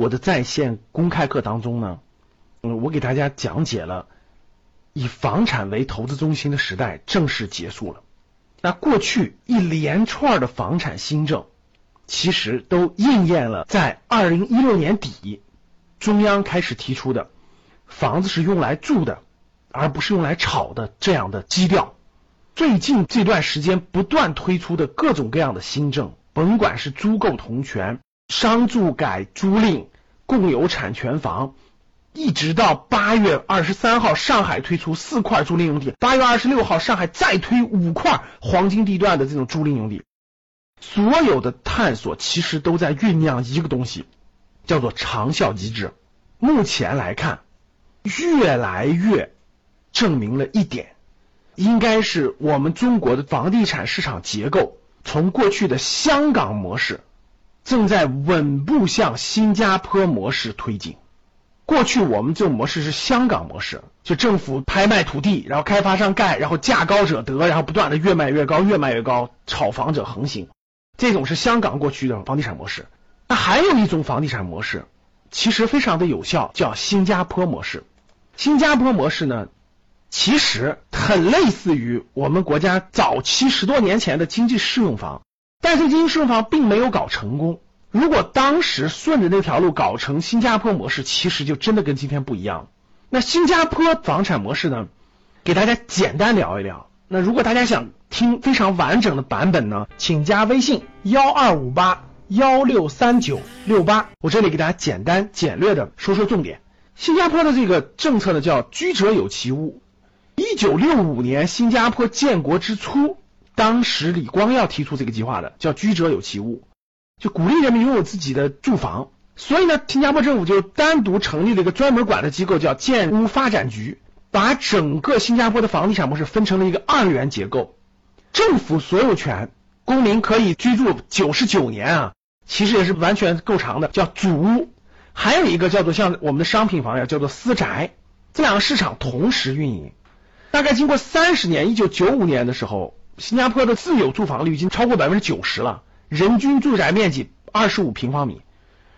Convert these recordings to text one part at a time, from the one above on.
我的在线公开课当中呢，嗯，我给大家讲解了以房产为投资中心的时代正式结束了。那过去一连串的房产新政，其实都应验了在二零一六年底中央开始提出的房子是用来住的，而不是用来炒的这样的基调。最近这段时间不断推出的各种各样的新政。甭管是租购同权、商住改租赁、共有产权房，一直到八月二十三号，上海推出四块租赁用地；八月二十六号，上海再推五块黄金地段的这种租赁用地。所有的探索其实都在酝酿一个东西，叫做长效机制。目前来看，越来越证明了一点，应该是我们中国的房地产市场结构。从过去的香港模式，正在稳步向新加坡模式推进。过去我们这种模式是香港模式，就政府拍卖土地，然后开发商盖，然后价高者得，然后不断的越卖越高，越卖越高，炒房者横行。这种是香港过去的房地产模式。那还有一种房地产模式，其实非常的有效，叫新加坡模式。新加坡模式呢？其实很类似于我们国家早期十多年前的经济适用房，但是经济适用房并没有搞成功。如果当时顺着那条路搞成新加坡模式，其实就真的跟今天不一样。那新加坡房产模式呢？给大家简单聊一聊。那如果大家想听非常完整的版本呢，请加微信幺二五八幺六三九六八，我这里给大家简单简略的说说重点。新加坡的这个政策呢，叫居者有其屋。一九六五年，新加坡建国之初，当时李光耀提出这个计划的，叫居者有其屋，就鼓励人民拥有自己的住房。所以呢，新加坡政府就单独成立了一个专门管的机构，叫建屋发展局，把整个新加坡的房地产模式分成了一个二元结构，政府所有权，公民可以居住九十九年啊，其实也是完全够长的，叫祖屋。还有一个叫做像我们的商品房呀，叫做私宅，这两个市场同时运营。大概经过三十年，一九九五年的时候，新加坡的自有住房率已经超过百分之九十了，人均住宅面积二十五平方米，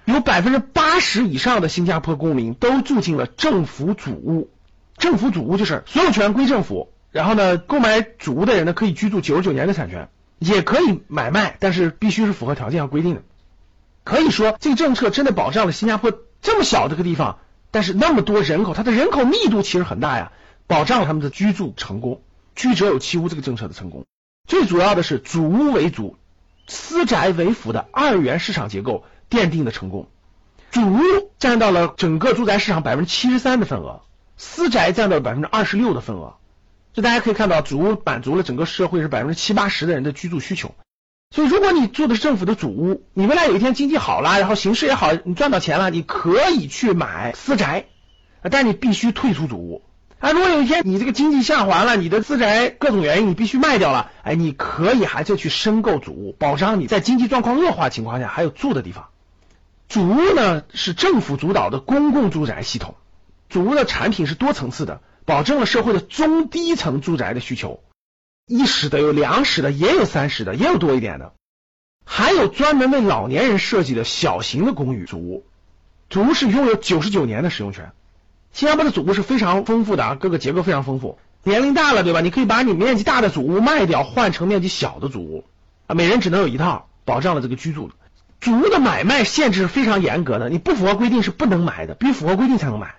有百分之八十以上的新加坡公民都住进了政府主屋。政府主屋就是所有权归政府，然后呢，购买主屋的人呢可以居住九十九年的产权，也可以买卖，但是必须是符合条件和规定的。可以说，这个政策真的保障了新加坡这么小这个地方，但是那么多人口，它的人口密度其实很大呀。保障了他们的居住成功，居者有其屋这个政策的成功。最主要的是主屋为主，私宅为辅的二元市场结构奠定的成功。主屋占到了整个住宅市场百分之七十三的份额，私宅占到了百分之二十六的份额。这大家可以看到，主屋满足了整个社会是百分之七八十的人的居住需求。所以，如果你住的是政府的主屋，你未来有一天经济好了，然后形势也好，你赚到钱了，你可以去买私宅，但你必须退出主屋。啊，如果有一天你这个经济下滑了，你的自宅各种原因你必须卖掉了，哎，你可以还是去申购主屋，保障你在经济状况恶化情况下还有住的地方。主屋呢是政府主导的公共住宅系统，主屋的产品是多层次的，保证了社会的中低层住宅的需求，一室的有两室的，也有三室的，也有多一点的，还有专门为老年人设计的小型的公寓主屋，主屋是拥有九十九年的使用权。新加坡的祖屋是非常丰富的啊，各个结构非常丰富。年龄大了，对吧？你可以把你面积大的祖屋卖掉，换成面积小的祖屋啊。每人只能有一套，保障了这个居住。祖屋的买卖限制是非常严格的，你不符合规定是不能买的，必须符合规定才能买。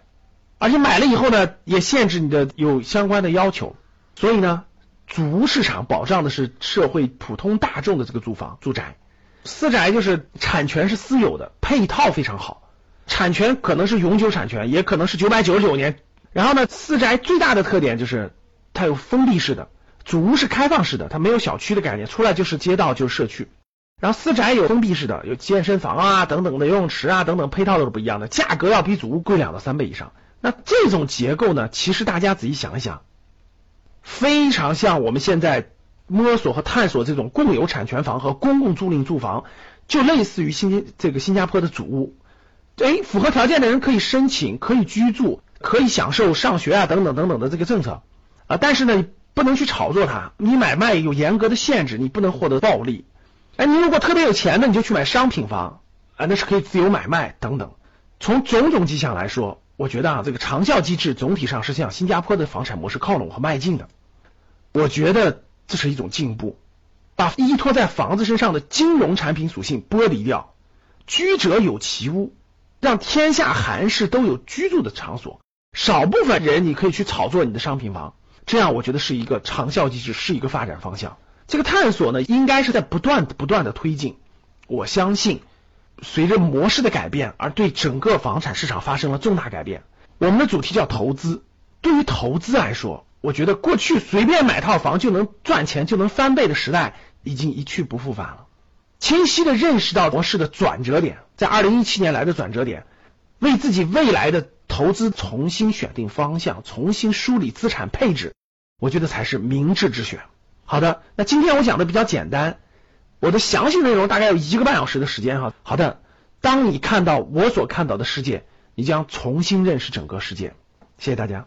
而且买了以后呢，也限制你的有相关的要求。所以呢，主屋市场保障的是社会普通大众的这个住房住宅。私宅就是产权是私有的，配套非常好。产权可能是永久产权，也可能是九百九十九年。然后呢，私宅最大的特点就是它有封闭式的，主屋是开放式的，它没有小区的概念，出来就是街道就是社区。然后私宅有封闭式的，有健身房啊等等的游泳池啊等等配套都是不一样的，价格要比祖屋贵两到三倍以上。那这种结构呢，其实大家仔细想一想，非常像我们现在摸索和探索这种共有产权房和公共租赁住房，就类似于新这个新加坡的祖屋。哎，符合条件的人可以申请，可以居住，可以享受上学啊等等等等的这个政策啊，但是呢，你不能去炒作它，你买卖有严格的限制，你不能获得暴利。哎，你如果特别有钱的，你就去买商品房啊，那是可以自由买卖等等。从种种迹象来说，我觉得啊，这个长效机制总体上是向新加坡的房产模式靠拢和迈进的。我觉得这是一种进步，把依托在房子身上的金融产品属性剥离掉，居者有其屋。让天下寒士都有居住的场所，少部分人你可以去炒作你的商品房，这样我觉得是一个长效机制，是一个发展方向。这个探索呢，应该是在不断不断的推进。我相信，随着模式的改变，而对整个房产市场发生了重大改变。我们的主题叫投资，对于投资来说，我觉得过去随便买套房就能赚钱就能翻倍的时代已经一去不复返了。清晰的认识到模式的转折点，在二零一七年来的转折点，为自己未来的投资重新选定方向，重新梳理资产配置，我觉得才是明智之选。好的，那今天我讲的比较简单，我的详细内容大概有一个半小时的时间哈。好的，当你看到我所看到的世界，你将重新认识整个世界。谢谢大家。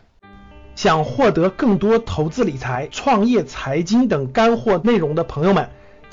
想获得更多投资理财、创业、财经等干货内容的朋友们。